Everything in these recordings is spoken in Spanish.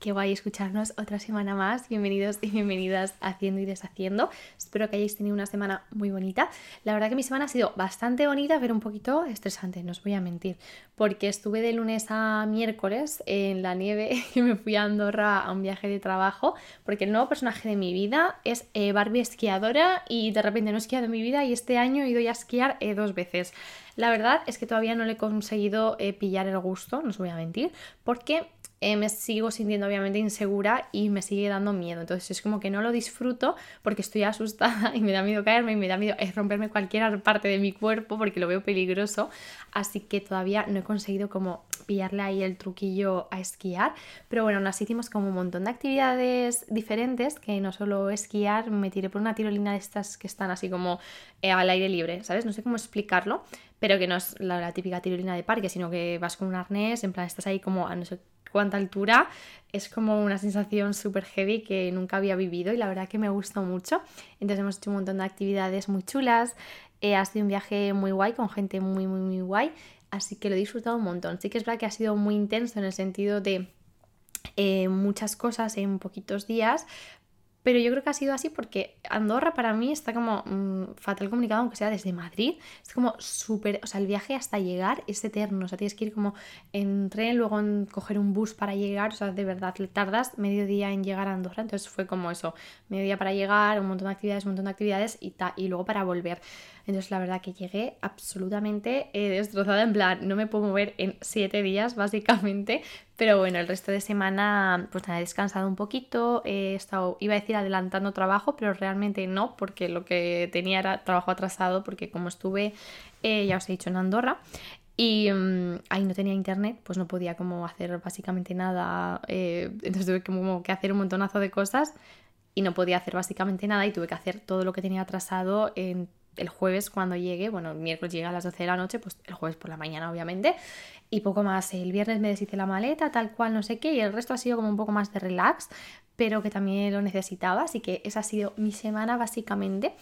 Qué guay escucharnos otra semana más. Bienvenidos y bienvenidas Haciendo y Deshaciendo. Espero que hayáis tenido una semana muy bonita. La verdad que mi semana ha sido bastante bonita, pero un poquito estresante, no os voy a mentir. Porque estuve de lunes a miércoles en la nieve y me fui a Andorra a un viaje de trabajo. Porque el nuevo personaje de mi vida es eh, Barbie esquiadora y de repente no he esquiado en mi vida y este año he ido ya a esquiar eh, dos veces. La verdad es que todavía no le he conseguido eh, pillar el gusto, no os voy a mentir, porque eh, me sigo sintiendo obviamente insegura y me sigue dando miedo. Entonces es como que no lo disfruto porque estoy asustada y me da miedo caerme y me da miedo romperme cualquier parte de mi cuerpo porque lo veo peligroso. Así que todavía no he conseguido como pillarle ahí el truquillo a esquiar. Pero bueno, aún así hicimos como un montón de actividades diferentes que no solo esquiar, me tiré por una tirolina de estas que están así como eh, al aire libre, ¿sabes? No sé cómo explicarlo, pero que no es la, la típica tirolina de parque, sino que vas con un arnés, en plan estás ahí como a no sé cuánta altura. Es como una sensación súper heavy que nunca había vivido y la verdad que me gustó mucho. Entonces hemos hecho un montón de actividades muy chulas. Eh, ha sido un viaje muy guay con gente muy, muy, muy guay. Así que lo he disfrutado un montón. Sí que es verdad que ha sido muy intenso en el sentido de eh, muchas cosas en poquitos días, pero yo creo que ha sido así porque Andorra para mí está como mm, fatal comunicado, aunque sea desde Madrid. Es como súper, o sea, el viaje hasta llegar es eterno. O sea, tienes que ir como en tren, luego en coger un bus para llegar. O sea, de verdad, tardas medio día en llegar a Andorra. Entonces fue como eso, medio día para llegar, un montón de actividades, un montón de actividades y, y luego para volver. Entonces la verdad que llegué absolutamente eh, destrozada, en plan, no me puedo mover en siete días básicamente, pero bueno, el resto de semana pues nada, he descansado un poquito, he estado, iba a decir adelantando trabajo, pero realmente no, porque lo que tenía era trabajo atrasado, porque como estuve, eh, ya os he dicho, en Andorra, y mm, ahí no tenía internet, pues no podía como hacer básicamente nada. Eh, entonces tuve que hacer un montonazo de cosas y no podía hacer básicamente nada y tuve que hacer todo lo que tenía atrasado en el jueves cuando llegue, bueno, el miércoles llega a las 12 de la noche, pues el jueves por la mañana obviamente, y poco más. El viernes me deshice la maleta, tal cual, no sé qué, y el resto ha sido como un poco más de relax, pero que también lo necesitaba, así que esa ha sido mi semana básicamente.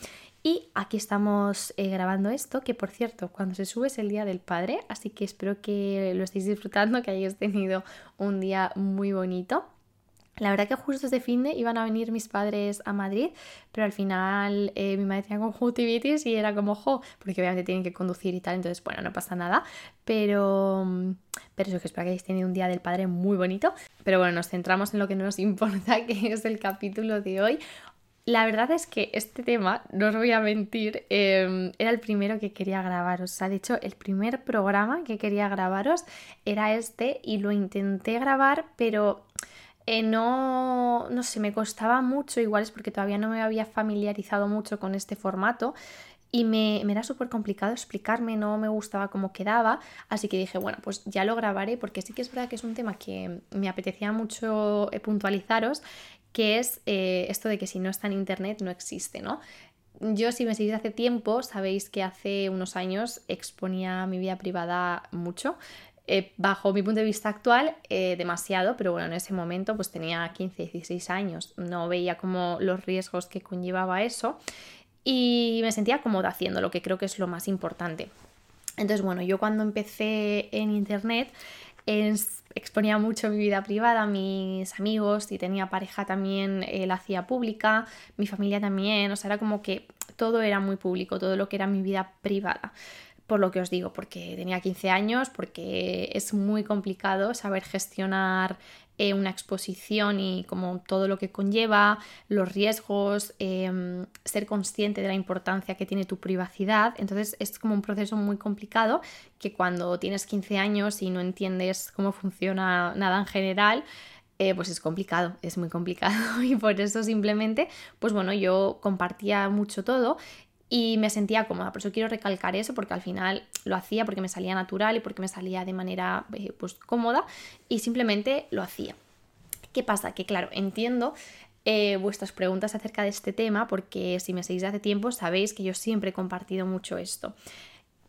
Y aquí estamos eh, grabando esto, que por cierto, cuando se sube es el Día del Padre, así que espero que lo estéis disfrutando, que hayáis tenido un día muy bonito. La verdad que justo este fin de iban a venir mis padres a Madrid, pero al final eh, mi madre tenía conjuntivitis y era como, jo, porque obviamente tienen que conducir y tal, entonces bueno, no pasa nada, pero, pero eso que espero que hayáis tenido un día del padre muy bonito. Pero bueno, nos centramos en lo que no nos importa, que es el capítulo de hoy. La verdad es que este tema, no os voy a mentir, em, era el primero que quería grabaros. O sea, de hecho, el primer programa que quería grabaros era este y lo intenté grabar, pero eh, no, no sé, me costaba mucho, igual es porque todavía no me había familiarizado mucho con este formato y me, me era súper complicado explicarme, no me gustaba cómo quedaba, así que dije, bueno, pues ya lo grabaré porque sí que es verdad que es un tema que me apetecía mucho eh, puntualizaros, que es eh, esto de que si no está en internet no existe, ¿no? Yo si me seguís hace tiempo, sabéis que hace unos años exponía mi vida privada mucho. Eh, bajo mi punto de vista actual, eh, demasiado, pero bueno, en ese momento pues tenía 15, 16 años, no veía como los riesgos que conllevaba eso y me sentía cómoda haciendo lo que creo que es lo más importante. Entonces, bueno, yo cuando empecé en internet exponía mucho mi vida privada, mis amigos, y tenía pareja también eh, la hacía pública, mi familia también, o sea, era como que todo era muy público, todo lo que era mi vida privada por lo que os digo, porque tenía 15 años, porque es muy complicado saber gestionar eh, una exposición y como todo lo que conlleva, los riesgos, em, ser consciente de la importancia que tiene tu privacidad. Entonces es como un proceso muy complicado que cuando tienes 15 años y no entiendes cómo funciona nada en general, eh, pues es complicado, es muy complicado y por eso simplemente, pues bueno, yo compartía mucho todo y me sentía cómoda. Por eso quiero recalcar eso, porque al final lo hacía porque me salía natural y porque me salía de manera eh, pues cómoda y simplemente lo hacía. ¿Qué pasa? Que claro, entiendo eh, vuestras preguntas acerca de este tema, porque si me seguís de hace tiempo sabéis que yo siempre he compartido mucho esto.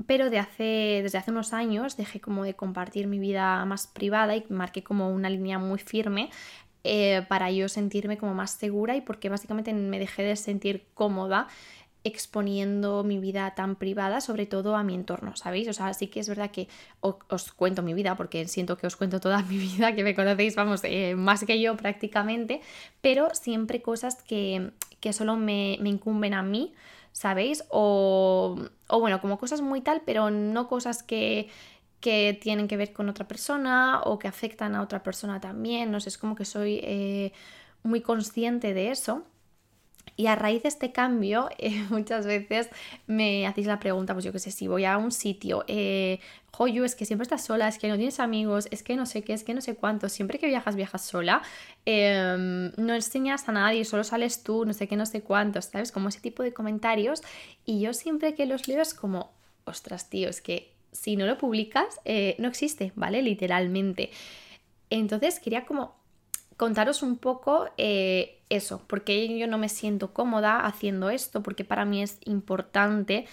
Pero de hace, desde hace unos años dejé como de compartir mi vida más privada y marqué como una línea muy firme eh, para yo sentirme como más segura y porque básicamente me dejé de sentir cómoda exponiendo mi vida tan privada, sobre todo a mi entorno, ¿sabéis? O sea, sí que es verdad que os, cuento mi vida, porque siento que os cuento toda mi vida, que me conocéis, vamos, eh, más que yo prácticamente, pero siempre cosas que, que solo me, me incumben a mí, ¿sabéis? O, o bueno, como cosas muy tal, pero no cosas que que tienen que ver con otra persona o que afectan a otra persona también. No sé, es como que soy eh, muy consciente de eso. Y a raíz de este cambio, eh, muchas veces me hacéis la pregunta, pues yo qué sé, si voy a un sitio, eh, joyo, es que siempre estás sola, es que no tienes amigos, es que no sé qué, es que no sé cuánto, siempre que viajas, viajas sola, em, no enseñas a nadie, solo sales tú, no sé qué, no sé cuánto, ¿sabes? Como ese tipo de comentarios. Y yo siempre que los leo es como, ostras, tío, es que si no lo publicas, eh, no existe, ¿vale? Literalmente. Entonces quería como contaros un poco eh, eso, porque yo no me siento cómoda haciendo esto, porque para mí es importante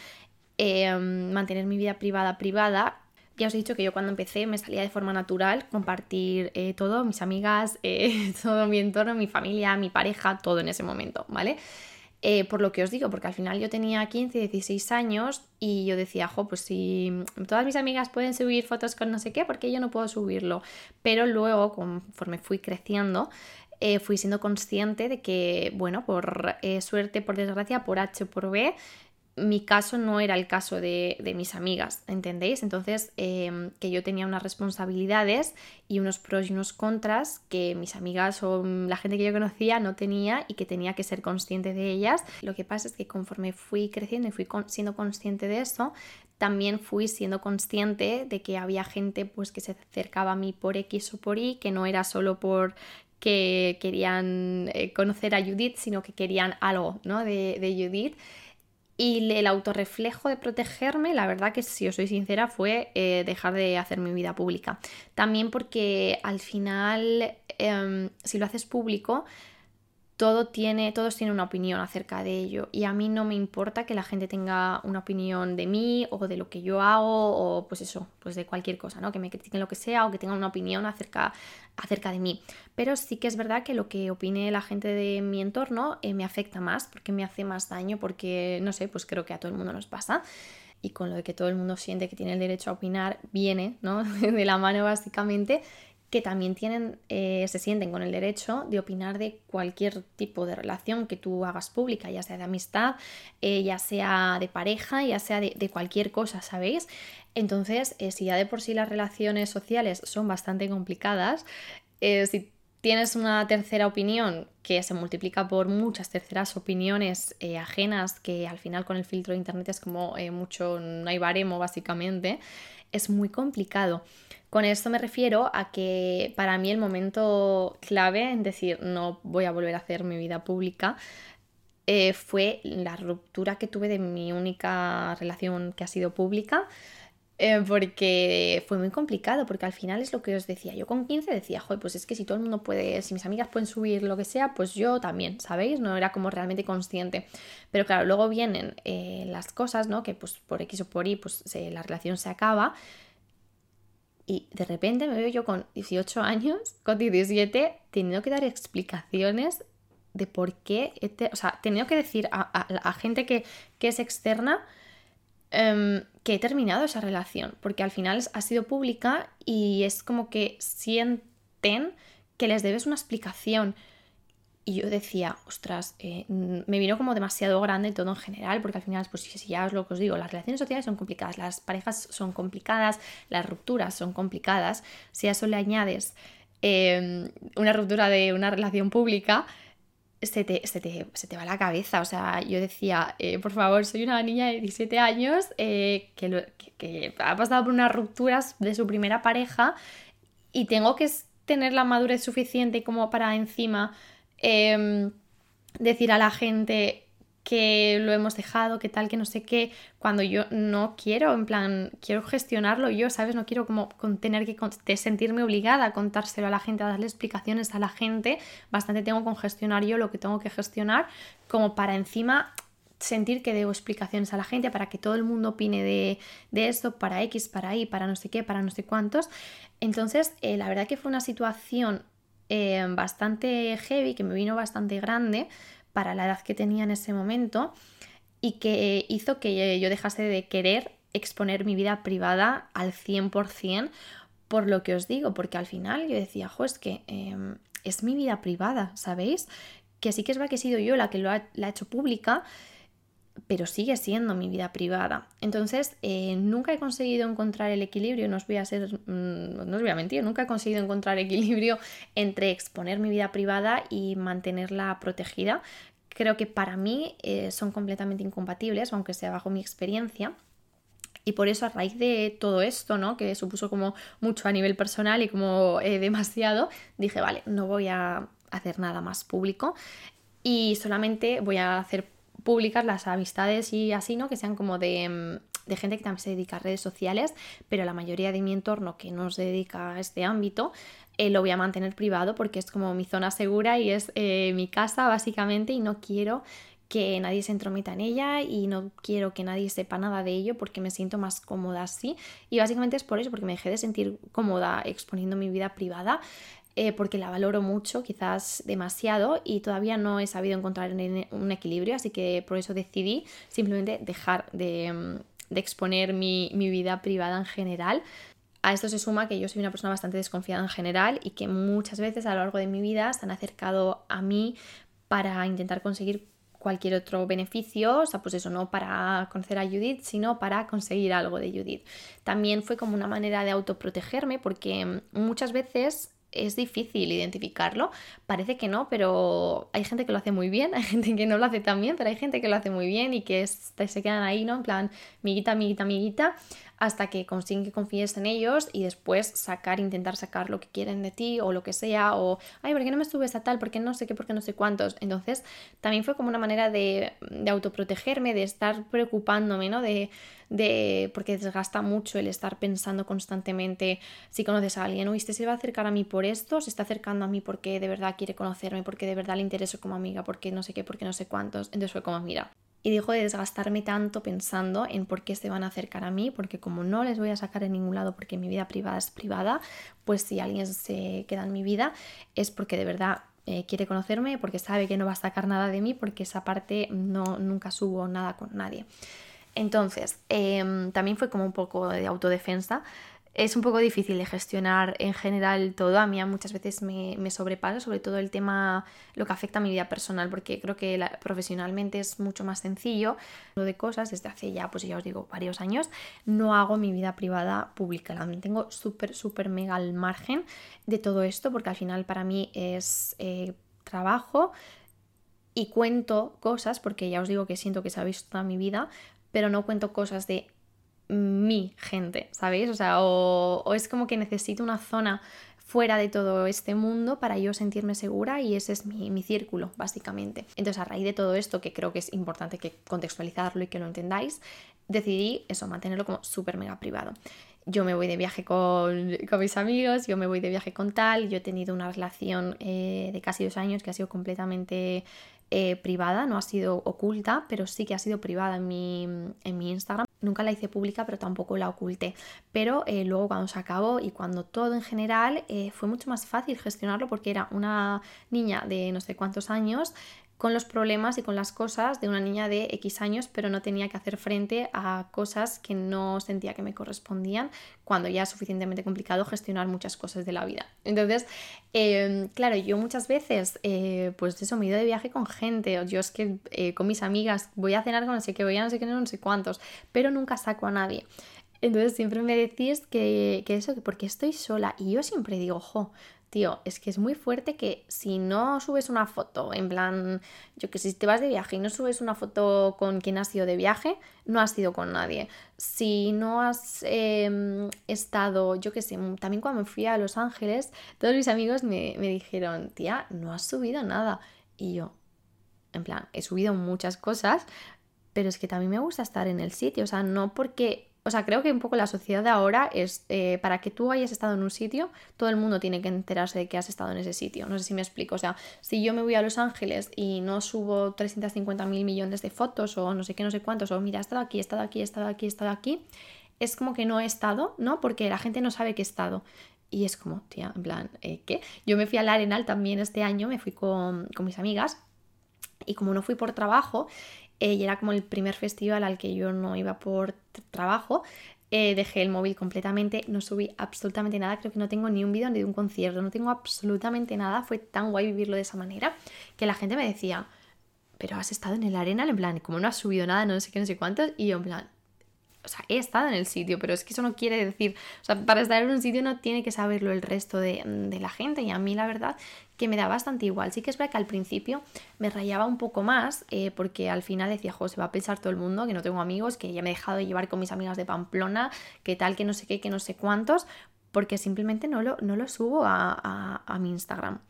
em, mantener mi vida privada privada. Ya os he dicho que yo cuando empecé me salía de forma natural compartir eh, todo, mis amigas, todo mi entorno, mi familia, mi pareja, todo en ese momento, ¿vale? Eh, por lo que os digo, porque al final yo tenía 15, 16 años y yo decía, jo, pues si todas mis amigas pueden subir fotos con no sé qué, ¿por qué yo no puedo subirlo? Pero luego, conforme fui creciendo, eh, fui siendo consciente de que, bueno, por eh, suerte, por desgracia, por H, por B, mi caso no era el caso de, mis amigas, ¿entendéis? Entonces, em, que yo tenía unas responsabilidades y unos pros y unos contras que mis amigas o la gente que yo conocía no tenía y que tenía que ser consciente de ellas. Lo que pasa es que conforme fui creciendo y fui siendo consciente de eso, también fui siendo consciente de que había gente pues que se acercaba a mí por X o por Y, que no era solo por que querían eh, conocer a Judith, sino que querían algo ¿no? de, de Judith. Y el autorreflejo de protegerme, la verdad que si os soy sincera, fue eh, dejar de hacer mi vida pública. También porque al final, em, si lo haces público, todo tiene, todos tienen una opinión acerca de ello y a mí no me importa que la gente tenga una opinión de mí o de lo que yo hago o pues eso, pues de cualquier cosa, ¿no? Que me critiquen lo que sea o que tengan una opinión acerca, acerca de mí. Pero sí que es verdad que lo que opine la gente de mi entorno eh, me afecta más porque me hace más daño porque, no sé, pues creo que a todo el mundo nos pasa y con lo de que todo el mundo siente que tiene el derecho a opinar, viene, ¿no? de la mano básicamente que también tienen, eh, se sienten con el derecho de opinar de cualquier tipo de relación que tú hagas pública, ya sea de amistad, eh, ya sea de pareja, ya sea de, cualquier cosa, ¿sabéis? Entonces, eh, si ya de por sí las relaciones sociales son bastante complicadas, si tienes una tercera opinión que se multiplica por muchas terceras opiniones ajenas, que al final con el filtro de internet es como mucho, no hay baremo básicamente, es muy complicado. Con esto me refiero a que para mí el momento clave en decir no voy a volver a hacer mi vida pública eh, fue la ruptura que tuve de mi única relación que ha sido pública. Eh, porque fue muy complicado, porque al final es lo que os decía. Yo con 15 decía, joder, pues es que si todo el mundo puede, si mis amigas pueden subir lo que sea, pues yo también, ¿sabéis? No era como realmente consciente. Pero claro, luego vienen eh, las cosas, ¿no? Que pues por X o por Y, pues la relación se acaba y de repente me veo yo con 18 años, con 17, teniendo que dar explicaciones de por qué, este, o sea, teniendo que decir a, gente que, es externa em, que he terminado esa relación, porque al final ha sido pública y es como que sienten que les debes una explicación. Y yo decía, ostras, eh, me vino como demasiado grande todo en general, porque al final, pues si ya os lo que os digo, las relaciones sociales son complicadas, las parejas son complicadas, las rupturas son complicadas. Si a eso le añades em, una ruptura de una relación pública, se te, se te, va la cabeza. O sea, yo decía, eh, por favor, soy una niña de 17 años eh, que, que ha pasado por unas rupturas de su primera pareja y tengo que tener la madurez suficiente como para encima Em, decir a la gente que lo hemos dejado, que tal, que no sé qué, cuando yo no quiero, en plan, quiero gestionarlo yo, ¿sabes? No quiero como tener que sentirme obligada a contárselo a la gente, a darle explicaciones a la gente, bastante tengo con gestionar yo lo que tengo que gestionar, como para encima sentir que debo explicaciones a la gente para que todo el mundo opine de, de esto, para X, para Y, para no sé qué, para no sé cuántos. Entonces, eh, la verdad que fue una situación eh, bastante heavy, que me vino bastante grande para la edad que tenía en ese momento. y que hizo que yo dejase de querer exponer mi vida privada al 100% por lo que os digo, porque al final yo decía, jo, es que em, es mi vida privada, ¿sabéis? Que sí que es verdad que he sido yo la que lo ha, la ha hecho pública, pero sigue siendo mi vida privada. Entonces, eh, nunca he conseguido encontrar el equilibrio, no os voy a ser, mm, no os voy a mentir, nunca he conseguido encontrar equilibrio entre exponer mi vida privada y mantenerla protegida. Creo que para mí eh, son completamente incompatibles, aunque sea bajo mi experiencia. Y por eso a raíz de todo esto, ¿no? Que supuso como mucho a nivel personal y como eh, demasiado, dije, vale, no voy a hacer nada más público y solamente voy a hacer públicas las amistades y así, ¿no? Que sean como de, mm, de, gente que también se dedica a redes sociales, pero la mayoría de mi entorno que no se dedica a este ámbito, eh, lo voy a mantener privado porque es como mi zona segura y es eh, mi casa básicamente y no quiero que nadie se entrometa en ella y no quiero que nadie sepa nada de ello porque me siento más cómoda así y básicamente es por eso, porque me dejé de sentir cómoda exponiendo mi vida privada eh, porque la valoro mucho, quizás demasiado, y todavía no he sabido encontrar un equilibrio, así que por eso decidí simplemente dejar de, mm, exponer mi, vida privada en general. A esto se suma que yo soy una persona bastante desconfiada en general y que muchas veces a lo largo de mi vida se han acercado a mí para intentar conseguir cualquier otro beneficio, o sea, pues eso, no para conocer a Judith, sino para conseguir algo de Judith. También fue como una manera de autoprotegerme porque mm, muchas veces es difícil identificarlo. Parece que no, pero hay gente que lo hace muy bien, hay gente que no lo hace tan bien, pero hay gente que lo hace muy bien y que se quedan ahí, ¿no? En plan, miguita, amiguita, amiguita, hasta que consiguen que confíes en ellos y después sacar, intentar sacar lo que quieren de ti o lo que sea, o, ay, ¿por qué no me subes a tal? ¿Por qué no sé qué? ¿Por qué no sé cuántos? Entonces, también fue como una manera de, de autoprotegerme, de estar preocupándome, ¿no? De, de, porque desgasta mucho el estar pensando constantemente si conoces a alguien, uy, este se va a acercar a mí por esto, se está acercando a mí porque de verdad quiere conocerme, porque de verdad le intereso como amiga, porque no sé qué, porque no sé cuántos. Entonces fue como, mira, y dejo de desgastarme tanto pensando en por qué se van a acercar a mí, porque como no les voy a sacar en ningún lado porque mi vida privada es privada, pues si alguien se queda en mi vida es porque de verdad eh, quiere conocerme, porque sabe que no va a sacar nada de mí, porque esa parte no, nunca subo nada con nadie. Entonces, em, también fue como un poco de autodefensa es un poco difícil de gestionar en general todo. A mí muchas veces me, sobrepasa, sobre todo el tema, lo que afecta a mi vida personal, porque creo que profesionalmente es mucho más sencillo. Lo de cosas, desde hace ya, pues ya os digo, varios años, no hago mi vida privada pública. La tengo súper, súper mega al margen de todo esto, porque al final para mí es eh, trabajo y cuento cosas, porque ya os digo que siento que se ha visto toda mi vida, pero no cuento cosas de mi gente, ¿sabéis? O sea, o, es como que necesito una zona fuera de todo este mundo para yo sentirme segura y ese es mi, mi, círculo, básicamente. Entonces, a raíz de todo esto, que creo que es importante que contextualizarlo y que lo entendáis, decidí eso, mantenerlo como súper mega privado. Yo me voy de viaje con, con, mis amigos, yo me voy de viaje con tal, yo he tenido una relación eh, de casi dos años que ha sido completamente eh, privada, no ha sido oculta, pero sí que ha sido privada en mi, en mi Instagram. Nunca la hice pública, pero tampoco la oculté. Pero eh, luego cuando se acabó y cuando todo en general eh, fue mucho más fácil gestionarlo porque era una niña de no sé cuántos años con los problemas y con las cosas de una niña de X años, pero no tenía que hacer frente a cosas que no sentía que me correspondían cuando ya es suficientemente complicado gestionar muchas cosas de la vida. Entonces, em, claro, yo muchas veces, eh, pues eso, me he ido de viaje con gente, o yo es que eh, con mis amigas voy a cenar con no sé qué, voy a no sé qué, no sé cuántos, pero nunca saco a nadie. Entonces siempre me decís que, que eso, que porque estoy sola. Y yo siempre digo, jo, tío, es que es muy fuerte que si no subes una foto, en plan, yo que si te vas de viaje y no subes una foto con quien has ido de viaje, no has ido con nadie. Si no has em, estado, yo que sé, también cuando fui a Los Ángeles, todos mis amigos me, me dijeron, tía, no has subido nada. Y yo, en plan, he subido muchas cosas, pero es que también me gusta estar en el sitio, o sea, no porque o sea, creo que un poco la sociedad de ahora es, eh, para que tú hayas estado en un sitio, todo el mundo tiene que enterarse de que has estado en ese sitio. No sé si me explico. O sea, si yo me voy a Los Ángeles y no subo 350 mil millones de fotos o no sé qué, no sé cuántos, o mira, he estado aquí, he estado aquí, he estado aquí, he estado aquí, es como que no he estado, ¿no? Porque la gente no sabe que he estado. Y es como, tía, en plan, eh, ¿qué? Yo me fui al Arenal también este año, me fui con, con mis amigas y como no fui por trabajo, eh, y era como el primer festival al que yo no iba por trabajo. Eh, dejé el móvil completamente, no subí absolutamente nada, creo que no tengo ni un vídeo ni de un concierto, no tengo absolutamente nada, fue tan guay vivirlo de esa manera que la gente me decía, pero has estado en el arena, en plan, como no has subido nada, no sé qué, no sé cuántos, y yo en plan, o sea, he estado en el sitio, pero es que eso no quiere decir, o sea, para estar en un sitio no tiene que saberlo el resto de, la gente y a mí la verdad que me da bastante igual. Sí que es verdad que al principio me rayaba un poco más eh, porque al final decía, jo, se va a pensar todo el mundo que no tengo amigos, que ya me he dejado de llevar con mis amigas de Pamplona, que tal, que no sé qué, que no sé cuántos, porque simplemente no lo, no lo subo a, a mi Instagram.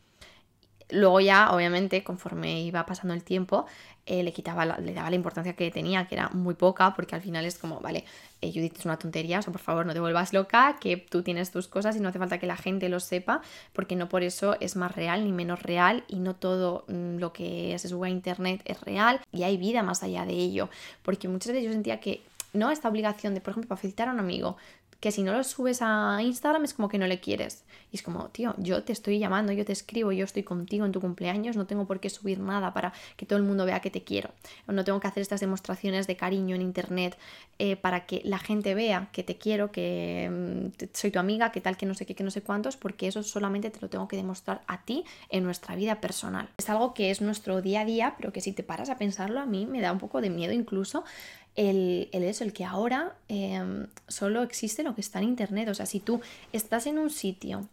Luego ya, obviamente, conforme iba pasando el tiempo, eh, le quitaba le daba la importancia que tenía, que era muy poca, porque al final es como, vale, eh, Judith es una tontería, o sea, por favor no te vuelvas loca, que tú tienes tus cosas y no hace falta que la gente lo sepa, porque no por eso es más real ni menos real y no todo mm, lo que se sube a internet es real y hay vida más allá de ello, porque muchas veces yo sentía que no esta obligación de, por ejemplo, para felicitar a un amigo, que si no lo subes a Instagram es como que no le quieres. Y es como, tío, yo te estoy llamando, yo te escribo, yo estoy contigo en tu cumpleaños, no tengo por qué subir nada para que todo el mundo vea que te quiero. No tengo que hacer estas demostraciones de cariño en internet eh, para que la gente vea que te quiero, que mm, soy tu amiga, que tal, que no sé qué, que no sé cuántos, porque eso solamente te lo tengo que demostrar a ti en nuestra vida personal. Es algo que es nuestro día a día, pero que si te paras a pensarlo, a mí me da un poco de miedo incluso el, el eso, el que ahora em, solo existe lo que está en internet. O sea, si tú estás en un sitio,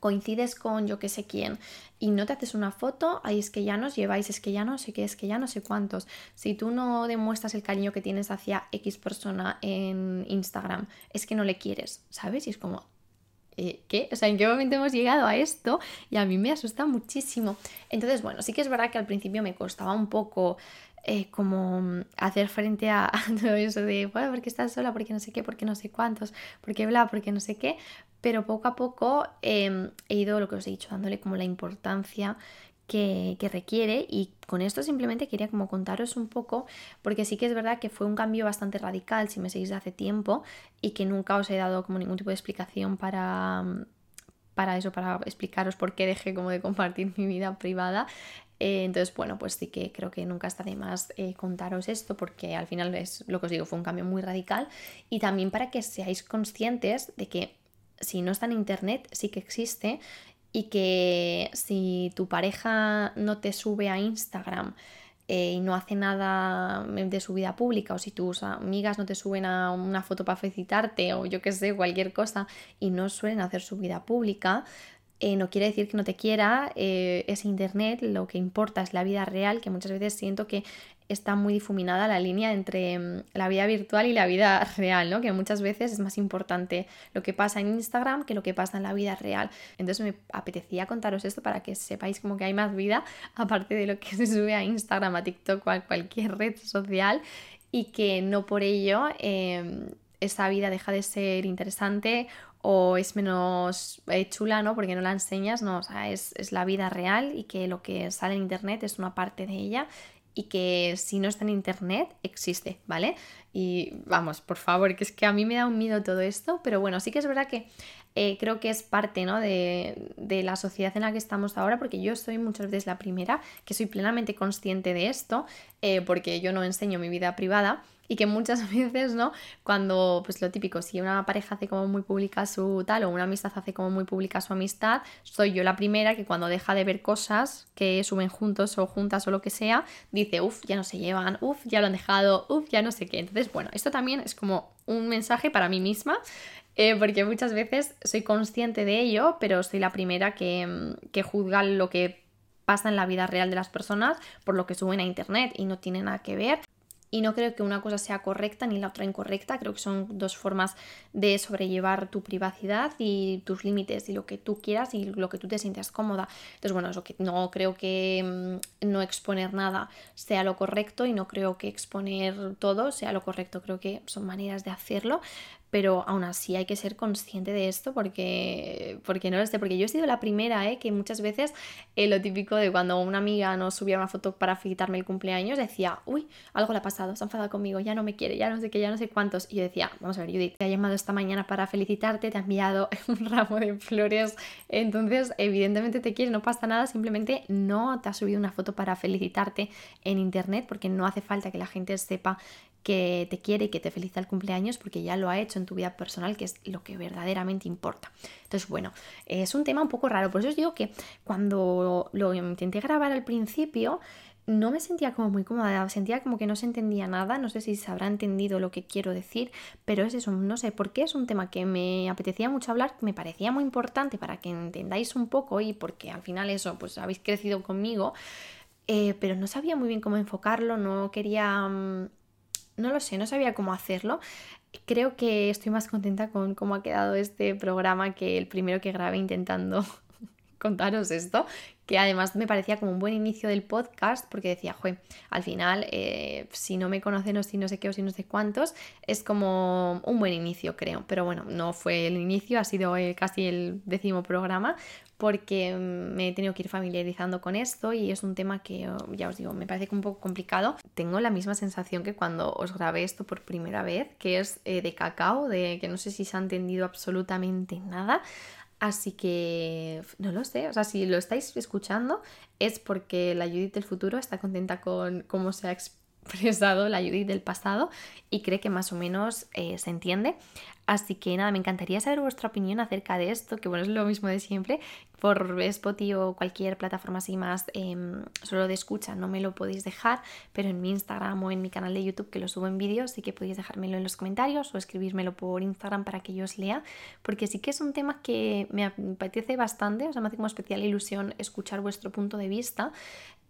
coincides con yo que sé quién y no te haces una foto, ahí es que ya nos lleváis, es que ya no sé qué, es que ya no sé cuántos. Si tú no demuestras el cariño que tienes hacia X persona en Instagram, es que no le quieres, ¿sabes? Y es como, eh, ¿qué? O sea, ¿en qué momento hemos llegado a esto? Y a mí me asusta muchísimo. Entonces, bueno, sí que es verdad que al principio me costaba un poco eh, como mm, hacer frente a, todo eso de, bueno, porque estás sola, porque no sé qué, porque no sé cuántos, porque bla, porque no sé qué, pero poco a poco em, he ido, lo que os he dicho, dándole como la importancia que, que, requiere. Y con esto simplemente quería como contaros un poco porque sí que es verdad que fue un cambio bastante radical si me seguís de hace tiempo y que nunca os he dado como ningún tipo de explicación para, mm, para eso, para explicaros por qué dejé como de compartir mi vida privada eh, entonces, bueno, pues sí que creo que nunca está de más eh, contaros esto porque al final es lo que os digo, fue un cambio muy radical. Y también para que seáis conscientes de que si no está en internet sí que existe y que si tu pareja no te sube a Instagram eh, y no hace nada de su vida pública o si tus amigas no te suben a una foto para felicitarte o yo qué sé, cualquier cosa y no suelen hacer su vida pública, eh, no quiere decir que no te quiera, eh, es internet, lo que importa es la vida real, que muchas veces siento que está muy difuminada la línea entre mm, la vida virtual y la vida real, ¿no? Que muchas veces es más importante lo que pasa en Instagram que lo que pasa en la vida real. Entonces me apetecía contaros esto para que sepáis como que hay más vida aparte de lo que se sube a Instagram, a TikTok o a cualquier red social y que no por ello em, esa vida deja de ser interesante o es menos eh, chula, ¿no? Porque no la enseñas, no, o sea, es, es, la vida real y que lo que sale en internet es una parte de ella y que si no está en internet existe, ¿vale? Y vamos, por favor, que es que a mí me da un miedo todo esto, pero bueno, sí que es verdad que eh, creo que es parte ¿no? de, de, la sociedad en la que estamos ahora, porque yo soy muchas veces la primera que soy plenamente consciente de esto, eh, porque yo no enseño mi vida privada y que muchas veces, ¿no? Cuando, pues lo típico, si una pareja hace como muy pública su tal o una amistad hace como muy pública su amistad, soy yo la primera que cuando deja de ver cosas que suben juntos o juntas o lo que sea, dice, uff, ya no se llevan, uff, ya lo han dejado, uff, ya no sé qué. Entonces, bueno, esto también es como un mensaje para mí misma. Eh, porque muchas veces soy consciente de ello, pero soy la primera que, que juzga lo que pasa en la vida real de las personas por lo que suben a internet y no tiene nada que ver y no creo que una cosa sea correcta ni la otra incorrecta, creo que son dos formas de sobrellevar tu privacidad y tus límites y lo que tú quieras y lo que tú te sientas cómoda. Entonces, bueno, que no creo que mm, no exponer nada sea lo correcto y no creo que exponer todo sea lo correcto, creo que son maneras de hacerlo, pero aún así hay que ser consciente de esto porque, porque no lo sé, porque yo he sido la primera, ¿eh? que muchas veces eh, lo típico de cuando una amiga nos subía una foto para felicitarme el cumpleaños, decía, uy, algo le ha pasado, se ha enfadado conmigo, ya no me quiere, ya no sé qué, ya no sé cuántos. Y yo decía, vamos a ver, Judith, te ha llamado esta mañana para felicitarte, te ha enviado un ramo de flores, entonces evidentemente te quiere, no pasa nada, simplemente no te ha subido una foto para felicitarte en internet porque no hace falta que la gente sepa que te quiere y que te felicita el cumpleaños porque ya lo ha hecho en tu vida personal, que es lo que verdaderamente importa. Entonces, bueno, es un tema un poco raro. Por eso os digo que cuando lo intenté grabar al principio, no me sentía como muy cómoda, sentía como que no se entendía nada, no sé si se habrá entendido lo que quiero decir, pero es eso, no sé por qué es un tema que me apetecía mucho hablar, me parecía muy importante para que entendáis un poco y porque al final eso, pues habéis crecido conmigo, eh, pero no sabía muy bien cómo enfocarlo, no quería... Mm, no lo sé, no sabía cómo hacerlo. Creo que estoy más contenta con cómo ha quedado este programa que el primero que grabé intentando contaros esto, que además me parecía como un buen inicio del podcast, porque decía, jue, al final, eh, si no me conocen o si no sé qué o si no sé cuántos, es como un buen inicio, creo. Pero bueno, no fue el inicio, ha sido eh, casi el décimo programa, porque mm, me he tenido que ir familiarizando con esto y es un tema que, oh, ya os digo, me parece un poco complicado. Tengo la misma sensación que cuando os grabé esto por primera vez, que es eh, de cacao, de que no sé si se ha entendido absolutamente nada. Así que no lo sé, o sea, si lo estáis escuchando es porque la Judith del futuro está contenta con cómo se ha expresado la Judith del pasado y cree que más o menos eh, se entiende. Así que nada, me encantaría saber vuestra opinión acerca de esto, que bueno, es lo mismo de siempre. Por Spotify o cualquier plataforma así más em, solo de escucha no me lo podéis dejar, pero en mi Instagram o en mi canal de YouTube que lo subo en vídeos sí que podéis dejármelo en los comentarios o escribírmelo por Instagram para que yo os lea, porque sí que es un tema que me apetece bastante, o sea, me hace como especial ilusión escuchar vuestro punto de vista,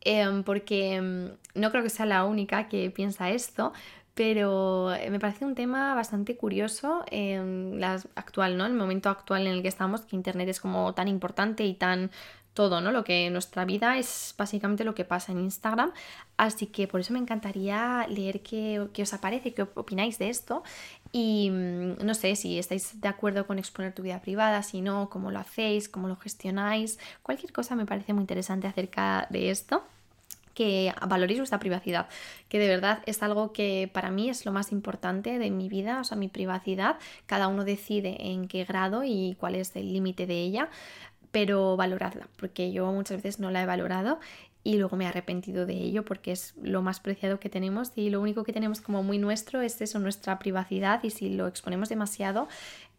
em, porque em, no creo que sea la única que piensa esto, pero eh, me parece un tema bastante curioso en la actual, ¿no? El momento actual en el que estamos, que Internet es como tan importante y tan todo, ¿no? Lo que nuestra vida es básicamente lo que pasa en Instagram. Así que por eso me encantaría leer qué, qué os aparece, qué opináis de esto. Y mm, no sé si estáis de acuerdo con exponer tu vida privada, si no, cómo lo hacéis, cómo lo gestionáis. Cualquier cosa me parece muy interesante acerca de esto que valoréis vuestra privacidad, que de verdad es algo que para mí es lo más importante de mi vida, o sea, mi privacidad, cada uno decide en qué grado y cuál es el límite de ella, pero valoradla, porque yo muchas veces no la he valorado y luego me he arrepentido de ello porque es lo más preciado que tenemos y lo único que tenemos como muy nuestro es eso, nuestra privacidad y si lo exponemos demasiado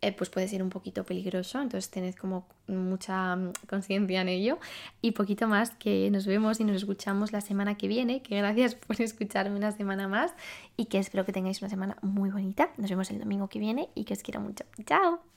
eh, pues puede ser un poquito peligroso, entonces tened como mucha mm, conciencia en ello. Y poquito más que nos vemos y nos escuchamos la semana que viene, que gracias por escucharme una semana más y que espero que tengáis una semana muy bonita, nos vemos el domingo que viene y que os quiero mucho, chao.